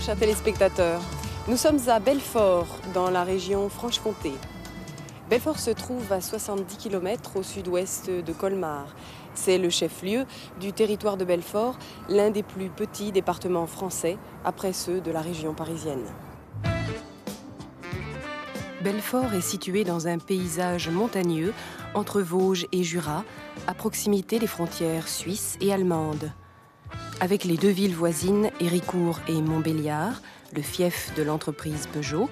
chers téléspectateurs. Nous sommes à Belfort, dans la région Franche-Comté. Belfort se trouve à 70 km au sud-ouest de Colmar. C'est le chef-lieu du territoire de Belfort, l'un des plus petits départements français, après ceux de la région parisienne. Belfort est situé dans un paysage montagneux entre Vosges et Jura, à proximité des frontières suisses et allemandes. Avec les deux villes voisines, Héricourt et Montbéliard, le fief de l'entreprise Peugeot,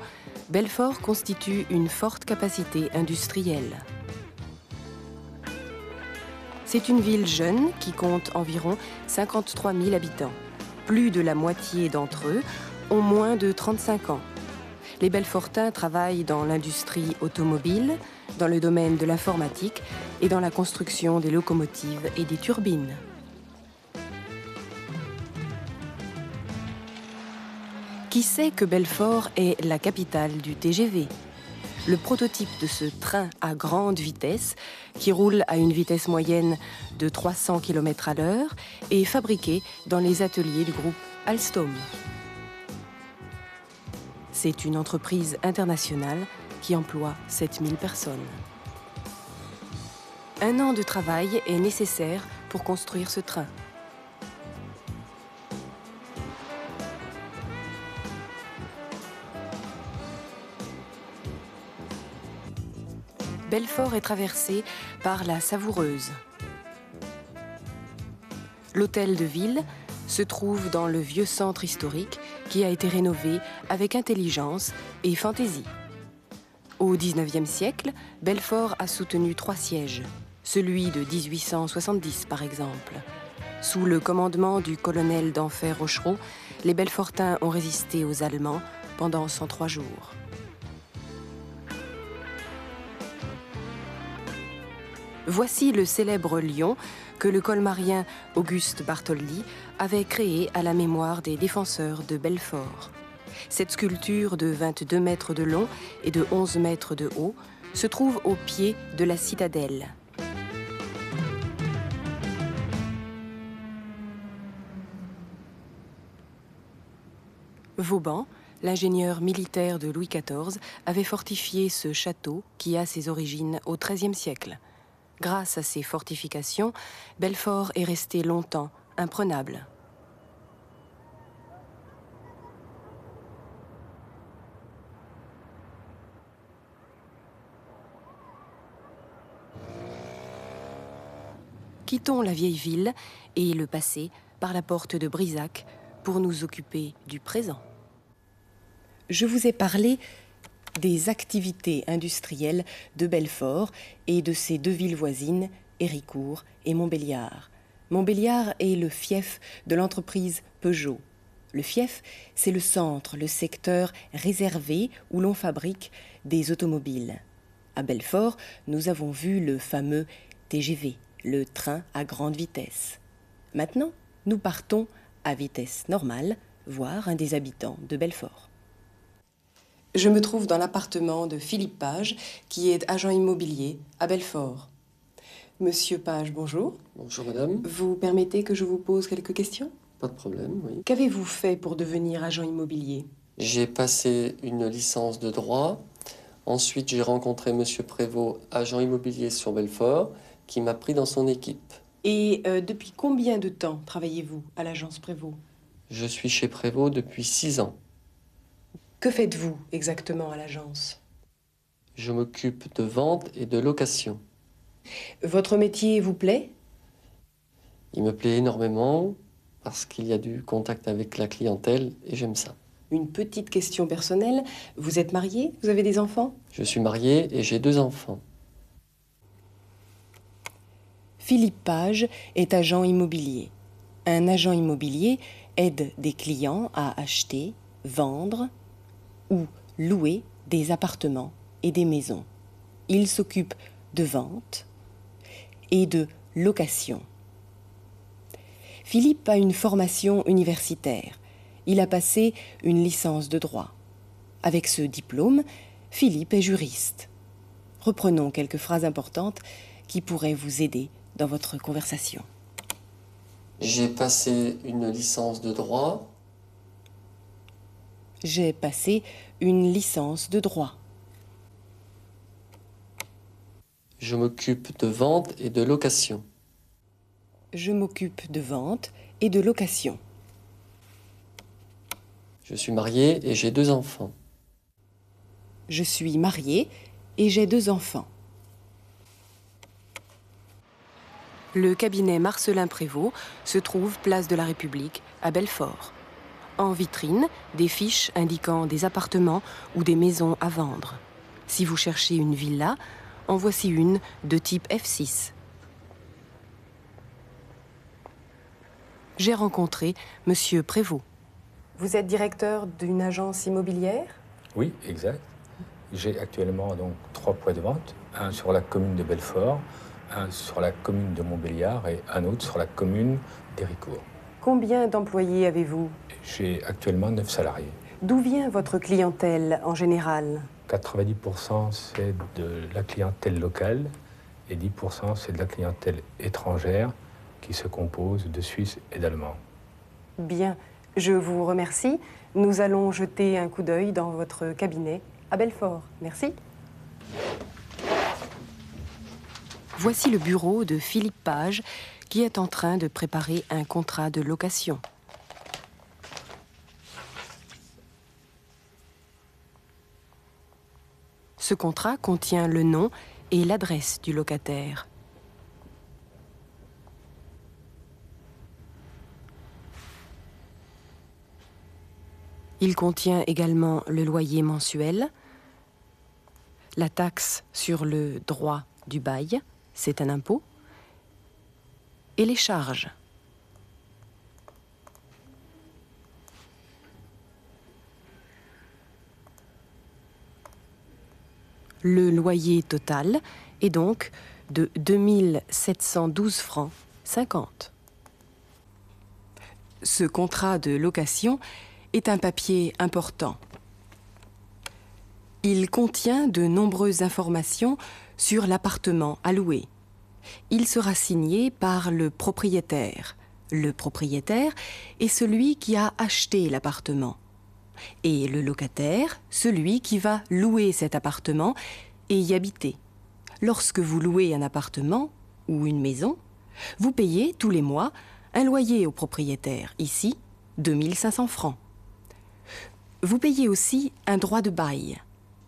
Belfort constitue une forte capacité industrielle. C'est une ville jeune qui compte environ 53 000 habitants. Plus de la moitié d'entre eux ont moins de 35 ans. Les Belfortins travaillent dans l'industrie automobile, dans le domaine de l'informatique et dans la construction des locomotives et des turbines. Qui sait que Belfort est la capitale du TGV Le prototype de ce train à grande vitesse, qui roule à une vitesse moyenne de 300 km à l'heure, est fabriqué dans les ateliers du groupe Alstom. C'est une entreprise internationale qui emploie 7000 personnes. Un an de travail est nécessaire pour construire ce train. Belfort est traversé par la Savoureuse. L'hôtel de ville se trouve dans le vieux centre historique qui a été rénové avec intelligence et fantaisie. Au XIXe siècle, Belfort a soutenu trois sièges, celui de 1870 par exemple. Sous le commandement du colonel d'Enfer Rochereau, les Belfortins ont résisté aux Allemands pendant 103 jours. Voici le célèbre lion que le colmarien Auguste Bartholdi avait créé à la mémoire des défenseurs de Belfort. Cette sculpture de 22 mètres de long et de 11 mètres de haut se trouve au pied de la citadelle. Vauban, l'ingénieur militaire de Louis XIV, avait fortifié ce château qui a ses origines au XIIIe siècle. Grâce à ces fortifications, Belfort est resté longtemps imprenable. Quittons la vieille ville et le passé par la porte de Brisac pour nous occuper du présent. Je vous ai parlé des activités industrielles de Belfort et de ses deux villes voisines, Héricourt et Montbéliard. Montbéliard est le fief de l'entreprise Peugeot. Le fief, c'est le centre, le secteur réservé où l'on fabrique des automobiles. À Belfort, nous avons vu le fameux TGV, le train à grande vitesse. Maintenant, nous partons à vitesse normale voir un des habitants de Belfort. Je me trouve dans l'appartement de Philippe Page, qui est agent immobilier à Belfort. Monsieur Page, bonjour. Bonjour madame. Vous permettez que je vous pose quelques questions? Pas de problème, oui. Qu'avez-vous fait pour devenir agent immobilier? J'ai passé une licence de droit. Ensuite, j'ai rencontré monsieur Prévost, agent immobilier sur Belfort, qui m'a pris dans son équipe. Et euh, depuis combien de temps travaillez-vous à l'agence Prévost? Je suis chez Prévost depuis six ans. Que faites-vous exactement à l'agence? Je m'occupe de vente et de location. Votre métier vous plaît? Il me plaît énormément parce qu'il y a du contact avec la clientèle et j'aime ça. Une petite question personnelle. Vous êtes marié? Vous avez des enfants? Je suis marié et j'ai deux enfants. Philippe Page est agent immobilier. Un agent immobilier aide des clients à acheter, vendre ou louer des appartements et des maisons. Il s'occupe de vente et de location. Philippe a une formation universitaire. Il a passé une licence de droit. Avec ce diplôme, Philippe est juriste. Reprenons quelques phrases importantes qui pourraient vous aider dans votre conversation. J'ai passé une licence de droit. J'ai passé une licence de droit. Je m'occupe de vente et de location. Je m'occupe de vente et de location. Je suis marié et j'ai deux enfants. Je suis marié et j'ai deux enfants. Le cabinet Marcelin Prévost se trouve place de la République à Belfort. En vitrine, des fiches indiquant des appartements ou des maisons à vendre. Si vous cherchez une villa, en voici une de type F6. J'ai rencontré Monsieur Prévost. Vous êtes directeur d'une agence immobilière? Oui, exact. J'ai actuellement donc trois points de vente, un sur la commune de Belfort, un sur la commune de Montbéliard et un autre sur la commune d'Héricourt. Combien d'employés avez-vous J'ai actuellement 9 salariés. D'où vient votre clientèle en général 90% c'est de la clientèle locale et 10% c'est de la clientèle étrangère qui se compose de Suisses et d'Allemands. Bien, je vous remercie. Nous allons jeter un coup d'œil dans votre cabinet à Belfort. Merci. Voici le bureau de Philippe Page qui est en train de préparer un contrat de location. Ce contrat contient le nom et l'adresse du locataire. Il contient également le loyer mensuel, la taxe sur le droit du bail, c'est un impôt, et les charges. Le loyer total est donc de 2712 francs 50. Ce contrat de location est un papier important. Il contient de nombreuses informations sur l'appartement à louer. Il sera signé par le propriétaire. Le propriétaire est celui qui a acheté l'appartement. Et le locataire, celui qui va louer cet appartement et y habiter. Lorsque vous louez un appartement ou une maison, vous payez tous les mois un loyer au propriétaire, ici 2500 francs. Vous payez aussi un droit de bail.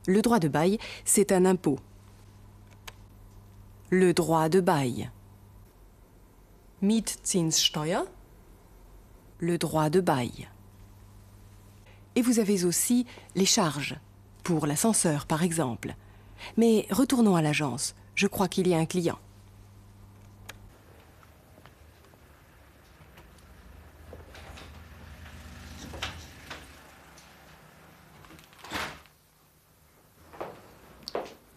Le droit de bail, c'est un impôt. Le droit de bail. Mietzinssteuer. Le droit de bail. Et vous avez aussi les charges, pour l'ascenseur par exemple. Mais retournons à l'agence. Je crois qu'il y a un client.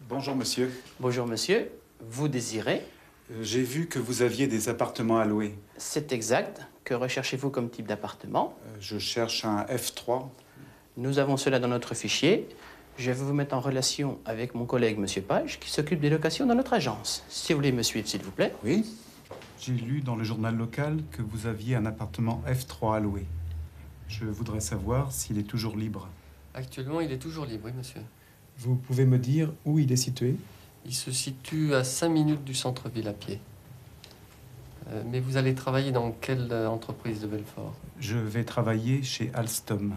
Bonjour monsieur. Bonjour monsieur, vous désirez Euh, J'ai vu que vous aviez des appartements à louer. C'est exact. Que recherchez-vous comme type d'appartement? Euh, Je cherche un F3. Nous avons cela dans notre fichier. Je vais vous mettre en relation avec mon collègue monsieur Page qui s'occupe des locations dans notre agence. Si vous voulez me suivre s'il vous plaît. Oui J'ai lu dans le journal local que vous aviez un appartement F3 à louer. Je voudrais savoir s'il est toujours libre. Actuellement, il est toujours libre, oui, monsieur. Vous pouvez me dire où il est situé? Il se situe à 5 minutes du centre-ville à pied. Euh, mais vous allez travailler dans quelle euh, entreprise de Belfort? Je vais travailler chez Alstom.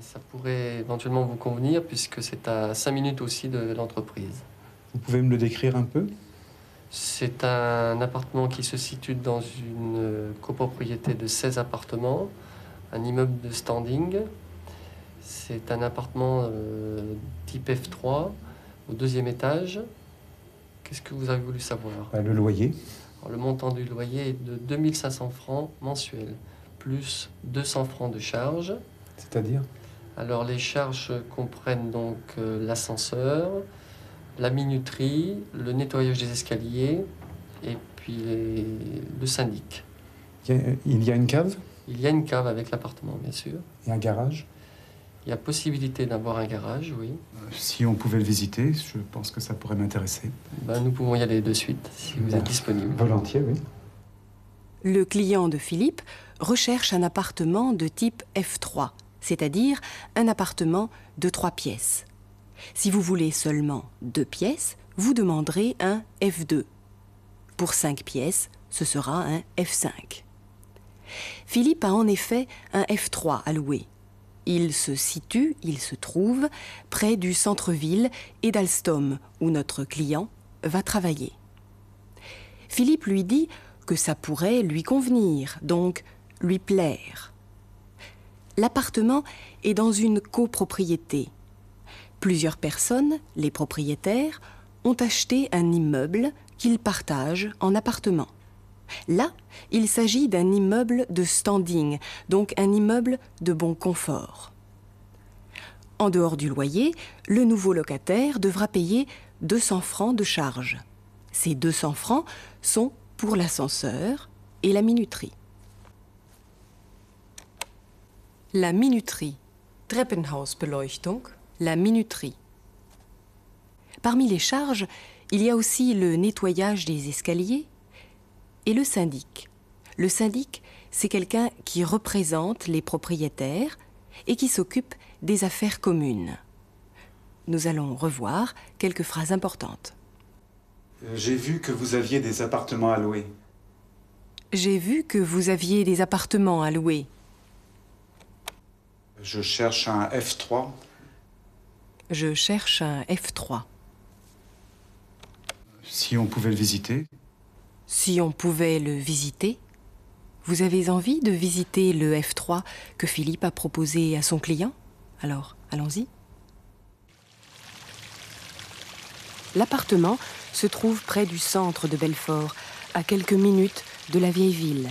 Ça pourrait éventuellement vous convenir puisque c'est à 5 minutes aussi de l'entreprise. Vous pouvez me le décrire un peu? C'est un appartement qui se situe dans une euh, copropriété de 16 appartements, un immeuble de standing. C'est un appartement euh, type F3 au deuxième étage. Qu'est-ce que vous avez voulu savoir Bah, Le loyer. Alors, Le montant du loyer est de 2500 francs mensuels, plus 200 francs de charges. C'est-à-dire Alors les charges comprennent donc euh, l'ascenseur, la minuterie, le nettoyage des escaliers et puis les- le syndic. il y a une cave Il y a une cave avec l'appartement, bien sûr. et un garage. Il y a possibilité d'avoir un garage, oui. Euh, Si on pouvait le visiter, je pense que ça pourrait m'intéresser. Ben, nous pouvons y aller de suite, si vous êtes disponible. Volontiers, oui. Le client de Philippe recherche un appartement de type F3. c'est-à-dire un appartement de trois pièces. Si vous voulez seulement deux pièces, vous demanderez un F2. Pour cinq pièces, ce sera un F5. Philippe a en effet un F3 à louer. Il se situe, il se trouve près du centre-ville et d'Alstom, où notre client va travailler. Philippe lui dit que ça pourrait lui convenir, donc lui plaire. L'appartement est dans une copropriété. Plusieurs personnes, les propriétaires, ont acheté un immeuble qu'ils partagent en appartements. Là, il s'agit d'un immeuble de standing, donc un immeuble de bon confort. En dehors du loyer, le nouveau locataire devra payer 200 francs de charge. Ces 200 francs sont pour l'ascenseur et la minuterie. La minuterie. Treppenhausbeleuchtung. La minuterie. Parmi les charges, il y a aussi le nettoyage des escaliers et le syndic. Le syndic, c'est quelqu'un qui représente les propriétaires et qui s'occupe des affaires communes. Nous allons revoir quelques phrases importantes. J'ai vu que vous aviez des appartements à louer. J'ai vu que vous aviez des appartements à louer. Je cherche un F3. Je cherche un F3. Si on pouvait le visiter. Si on pouvait le visiter. Vous avez envie de visiter le F3 que Philippe a proposé à son client? Alors, allons-y. L'appartement se trouve près du centre de Belfort, à quelques minutes de la vieille ville.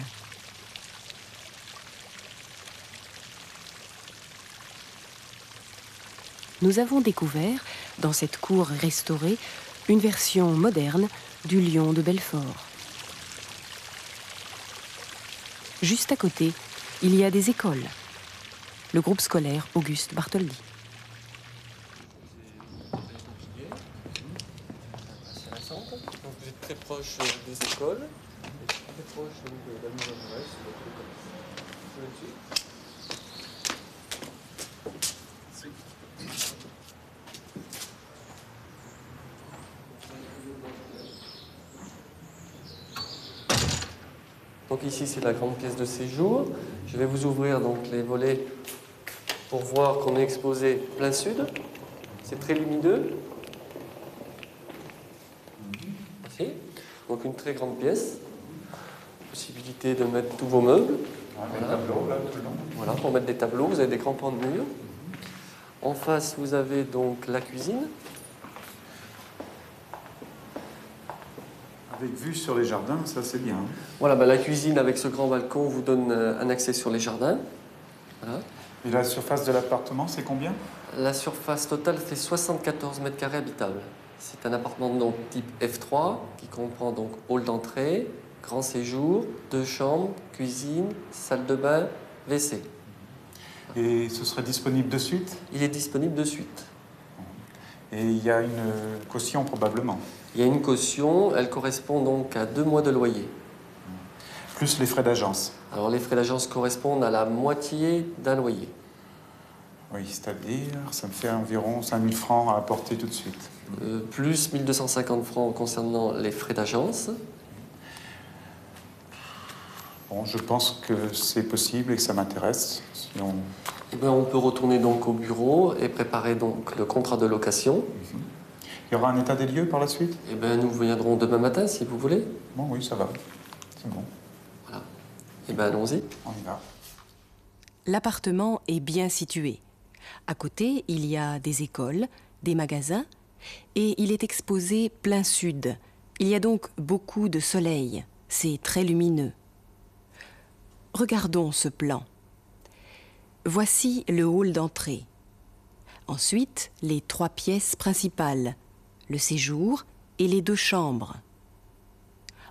Nous avons découvert, dans cette cour restaurée, une version moderne du lion de Belfort. Juste à côté, il y a des écoles. Le groupe scolaire Auguste Bartholdi. Très proche euh, des écoles, très proche donc, de la de votre école. Vous là-dessus Donc ici c'est la grande pièce de séjour. Je vais vous ouvrir donc les volets pour voir qu'on est exposé plein sud. C'est très lumineux. Donc une très grande pièce. Possibilité de mettre tous vos meubles. Voilà. Voilà, pour mettre des tableaux, vous avez des grands pans de mur. En face, vous avez donc la cuisine. Avec vue sur les jardins, ça c'est bien. Voilà, bah, la cuisine avec ce grand balcon vous donne euh, un accès sur les jardins. Voilà. Et la surface de l'appartement, c'est combien? La surface totale fait 74 mètres carrés habitables. C'est un appartement donc type F3 qui comprend donc hall d'entrée, grand séjour, deux chambres, cuisine, salle de bain, WC. Et ce serait disponible de suite? Il est disponible de suite. Et il y a une caution probablement. Il y a une caution, elle correspond donc à deux mois de loyer. Plus les frais d'agence. Alors les frais d'agence correspondent à la moitié d'un loyer. Oui, c'est-à-dire, ça me fait environ 5000 francs à apporter tout de suite. Euh, plus 1250 francs concernant les frais d'agence. Bon, je pense que c'est possible et que ça m'intéresse. Si on... Eh ben, on peut retourner donc au bureau et préparer donc le contrat de location. Il y aura un état des lieux par la suite? Eh ben, nous viendrons demain matin si vous voulez. Bon, oui, ça va. C'est bon, Voilà. Eh ben, allons-y. on y va. L'appartement est bien situé. À côté, il y a des écoles, des magasins, et il est exposé plein sud. Il y a donc beaucoup de soleil. C'est très lumineux. Regardons ce plan. Voici le hall d'entrée. Ensuite, les trois pièces principales, le séjour et les deux chambres.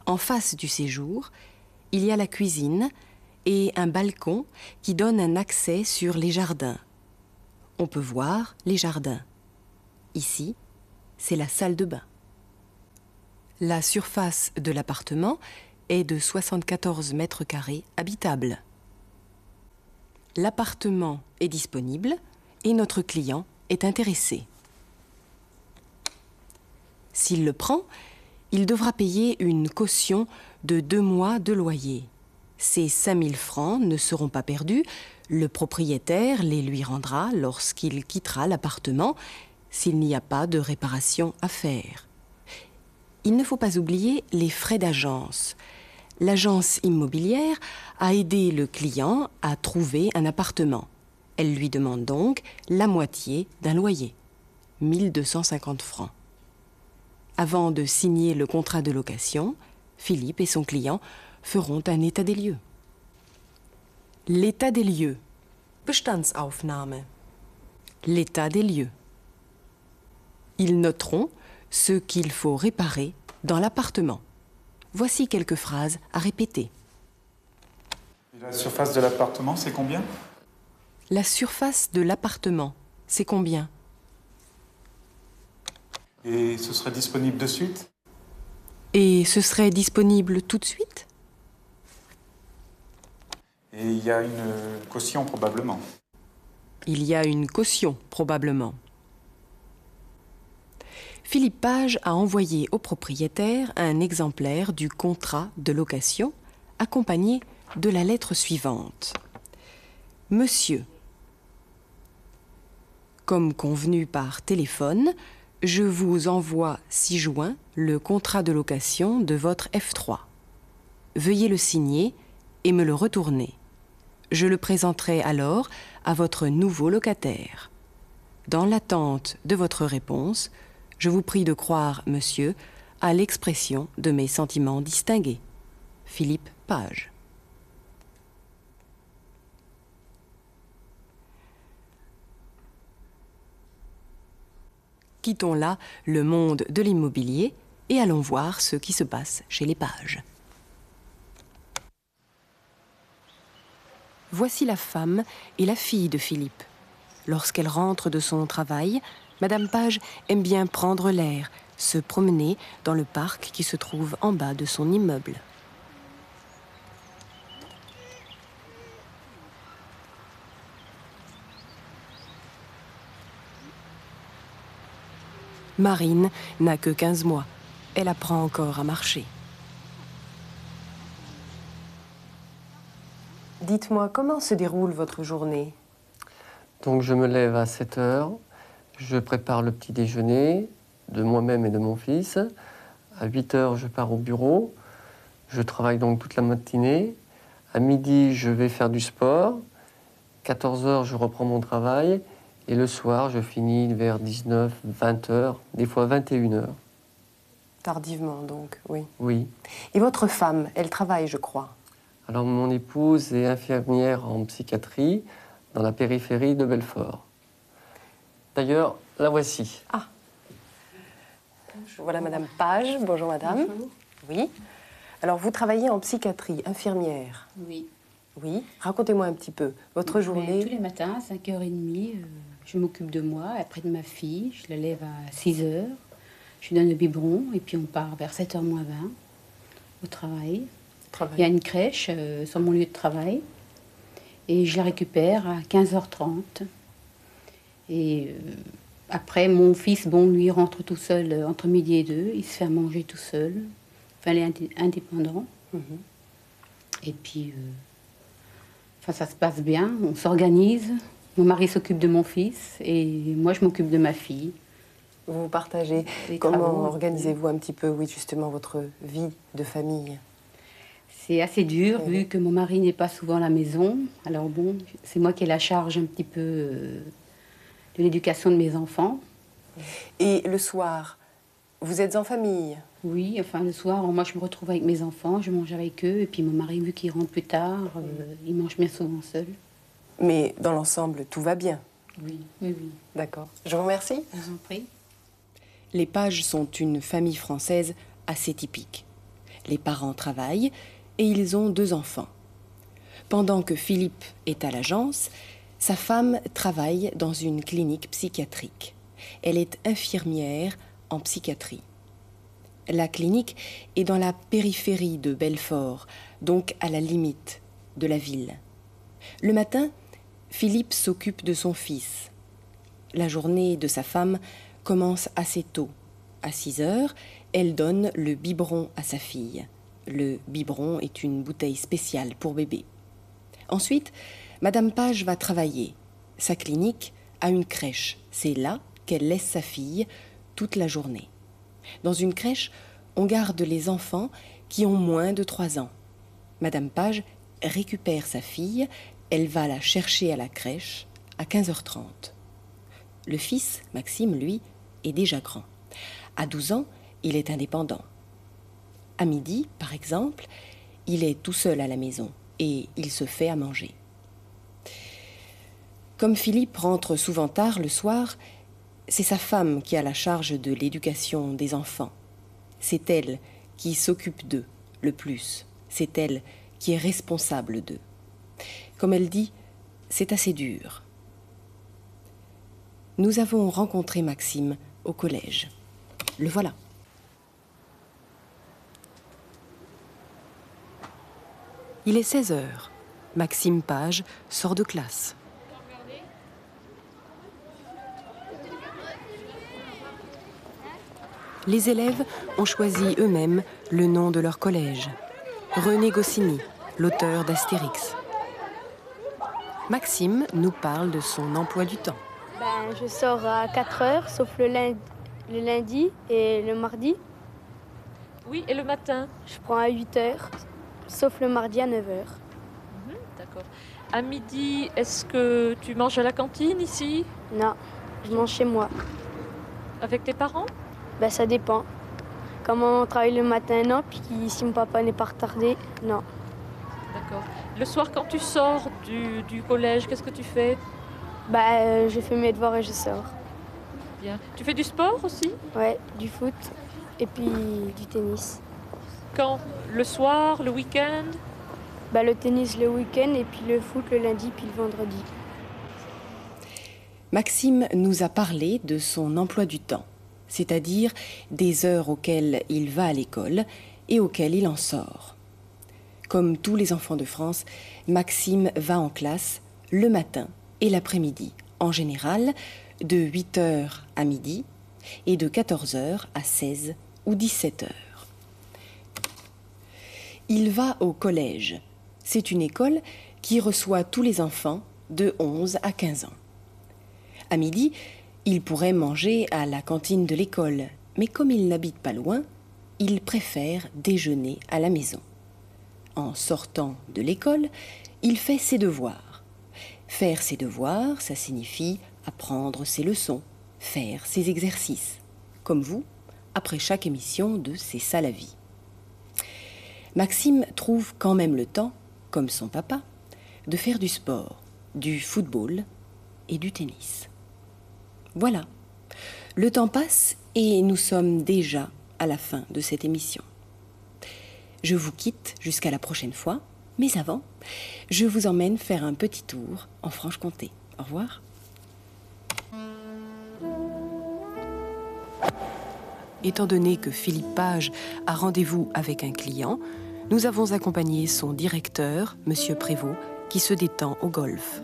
En face du séjour, il y a la cuisine et un balcon qui donne un accès sur les jardins. On peut voir les jardins. Ici, c'est la salle de bain. La surface de l'appartement est de 74 mètres carrés habitables. l'appartement est disponible et notre client est intéressé. S'il le prend, il devra payer une caution de deux mois de loyer. Ces 5000 francs ne seront pas perdus, le propriétaire les lui rendra lorsqu'il quittera l'appartement s'il n'y a pas de réparation à faire. Il ne faut pas oublier les frais d'agence. L'agence immobilière a aidé le client à trouver un appartement. Elle lui demande donc la moitié d'un loyer, 1250 francs. Avant de signer le contrat de location, Philippe et son client feront un état des lieux. L'état des lieux. Bestandsaufnahme. L'état des lieux. Ils noteront ce qu'il faut réparer dans l'appartement. Voici quelques phrases à répéter. Et la surface de l'appartement, c'est combien? La surface de l'appartement, c'est combien? Et ce serait disponible de suite? Et ce serait disponible tout de suite? Et il y a une caution probablement. Il y a une caution, probablement. Philippe Page a envoyé au propriétaire un exemplaire du contrat de location accompagné de la lettre suivante. Monsieur, comme convenu par téléphone, je vous envoie 6 juin le contrat de location de votre F3. Veuillez le signer et me le retourner. Je le présenterai alors à votre nouveau locataire. Dans l'attente de votre réponse, je vous prie de croire, monsieur, à l'expression de mes sentiments distingués. Philippe Page. Quittons là le monde de l'immobilier et allons voir ce qui se passe chez les pages. Voici la femme et la fille de Philippe. Lorsqu'elle rentre de son travail, Madame Page aime bien prendre l'air, se promener dans le parc qui se trouve en bas de son immeuble. Marine n'a que 15 mois. Elle apprend encore à marcher. Dites-moi, comment se déroule votre journée? Donc je me lève à 7 heures, je prépare le petit déjeuner de moi-même et de mon fils. À 8 heures, je pars au bureau. Je travaille donc toute la matinée. À midi, je vais faire du sport. 14 heures, je reprends mon travail. Et le soir, je finis vers 19, 20 heures, des fois 21 heures. Tardivement, donc, oui. Oui. Et votre femme, elle travaille, je crois Alors, mon épouse est infirmière en psychiatrie dans la périphérie de Belfort. D'ailleurs, la voici. Ah. Voilà Madame Page. Bonjour Madame. Bonjour. Oui. Alors, vous travaillez en psychiatrie, infirmière. Oui. Oui. Racontez-moi un petit peu votre Mais journée. tous les matins, à 5h30, euh, je m'occupe de moi, après de ma fille. Je la lève à 6h. Je lui donne le biberon et puis on part vers 7h moins 20 au travail. Travail. Il y a une crèche euh, sur mon lieu de travail et je la récupère à 15h30. Et euh, après, mon fils, bon, lui rentre tout seul euh, entre midi et deux. Il se fait à manger tout seul. Enfin, il est indé- indépendant. Mhm. Et puis, enfin, ça se passe bien, on s'organise. Mon mari s'occupe de mon fils et moi, je m'occupe de ma fille. Vous partagez. Les Comment organisez-vous un petit peu, oui, justement, votre vie de famille? C'est assez dur vu que mon mari n'est pas souvent à la maison. Alors bon, c'est moi qui ai la charge un petit peu euh, de l'éducation de mes enfants. Et le soir, vous êtes en famille? Oui, enfin le soir, moi je me retrouve avec mes enfants, je mange avec eux et puis mon mari, vu qu'il rentre plus tard, euh, il mange bien souvent seul. Mais dans l'ensemble, tout va bien. Oui, oui, oui. D'accord. Je vous remercie. Je vous en prie. Les Pages sont une famille française assez typique. Les parents travaillent et ils ont deux enfants. Pendant que Philippe est à l'agence, sa femme travaille dans une clinique psychiatrique. Elle est infirmière en psychiatrie. La clinique est dans la périphérie de Belfort, donc à la limite de la ville. Le matin, Philippe s'occupe de son fils. La journée de sa femme commence assez tôt. À 6 heures, elle donne le biberon à sa fille. Le biberon est une bouteille spéciale pour bébé. Ensuite, Madame Page va travailler. Sa clinique a une crèche. C'est là qu'elle laisse sa fille toute la journée. Dans une crèche, on garde les enfants qui ont moins de 3 ans. Madame Page récupère sa fille, elle va la chercher à la crèche à 15h30. Le fils, Maxime, lui, est déjà grand. À 12 ans, il est indépendant. À midi, par exemple, il est tout seul à la maison et il se fait à manger. Comme Philippe rentre souvent tard le soir, c'est sa femme qui a la charge de l'éducation des enfants. C'est elle qui s'occupe d'eux le plus. C'est elle qui est responsable d'eux. Comme elle dit, c'est assez dur. Nous avons rencontré Maxime au collège. Le voilà. Il est 16 heures. Maxime Page sort de classe. Les élèves ont choisi eux-mêmes le nom de leur collège. René Goscinny, l'auteur d'Astérix. Maxime nous parle de son emploi du temps. Ben, je sors à 4 heures, sauf le lundi, le lundi et le mardi. Oui, et le matin? Je prends à 8 heures, sauf le mardi à 9 heures. Mhm, D'accord. À midi, est-ce que tu manges à la cantine ici? Non, je mange chez moi. Avec tes parents? Ben, ça dépend. Comme on travaille le matin, non. Puis si mon papa n'est pas retardé, non. D'accord. Le soir, quand tu sors du, du collège, qu'est-ce que tu fais? Ben, euh, je fais mes devoirs et je sors. Bien. Tu fais du sport aussi? Ouais, du foot et puis du tennis. Quand? Le soir, le week-end? Ben, le tennis le week-end et puis le foot le lundi puis le vendredi. Maxime nous a parlé de son emploi du temps, c'est-à-dire des heures auxquelles il va à l'école et auxquelles il en sort. Comme tous les enfants de France, Maxime va en classe le matin et l'après-midi, en général de 8h à midi et de 14h à 16 ou 17h. Il va au collège. C'est une école qui reçoit tous les enfants de 11 à 15 ans. À midi, il pourrait manger à la cantine de l'école, mais comme il n'habite pas loin, il préfère déjeuner à la maison. En sortant de l'école, il fait ses devoirs. Faire ses devoirs, ça signifie apprendre ses leçons, faire ses exercices, comme vous, après chaque émission de C'est ça la vie. Maxime trouve quand même le temps, comme son papa, de faire du sport, du football et du tennis. Voilà, le temps passe et nous sommes déjà à la fin de cette émission. Je vous quitte jusqu'à la prochaine fois, mais avant, je vous emmène faire un petit tour en Franche-Comté. Au revoir. Étant donné que Philippe Page a rendez-vous avec un client, nous avons accompagné son directeur, M. Prévost, qui se détend au golf.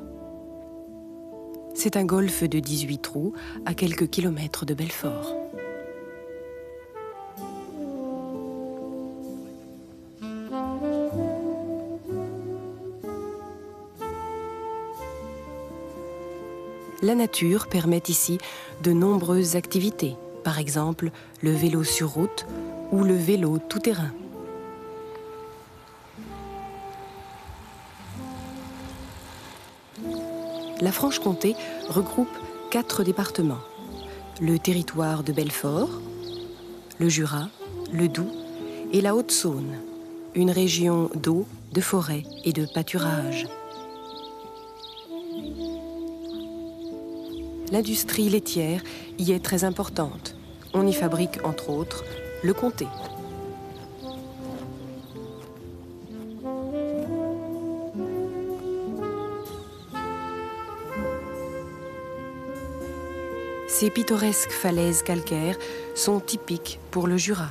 C'est un golf de 18 trous à quelques kilomètres de Belfort. La nature permet ici de nombreuses activités, par exemple le vélo sur route ou le vélo tout-terrain. La Franche-Comté regroupe quatre départements. Le territoire de Belfort, le Jura, le Doubs et la Haute-Saône, une région d'eau, de forêt et de pâturage. L'industrie laitière y est très importante. On y fabrique entre autres le comté. Ces pittoresques falaises calcaires sont typiques pour le Jura.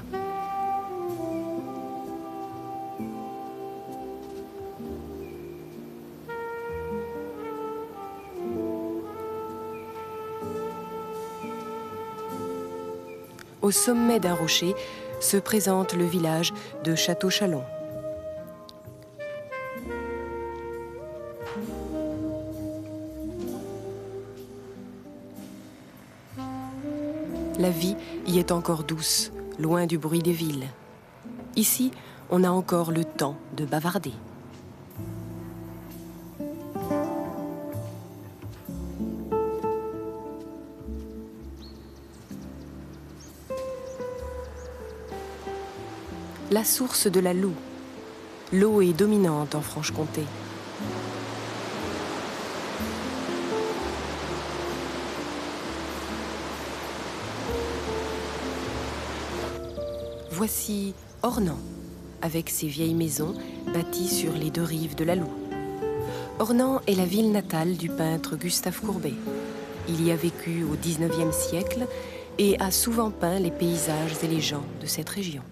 Au sommet d'un rocher se présente le village de Château-Chalon. La vie y est encore douce, loin du bruit des villes. Ici, on a encore le temps de bavarder. La source de la Loue. L'eau est dominante en Franche-Comté. Voici Ornans, avec ses vieilles maisons bâties sur les deux rives de la Loue. Ornans est la ville natale du peintre Gustave Courbet. Il y a vécu au XIXe siècle et a souvent peint les paysages et les gens de cette région.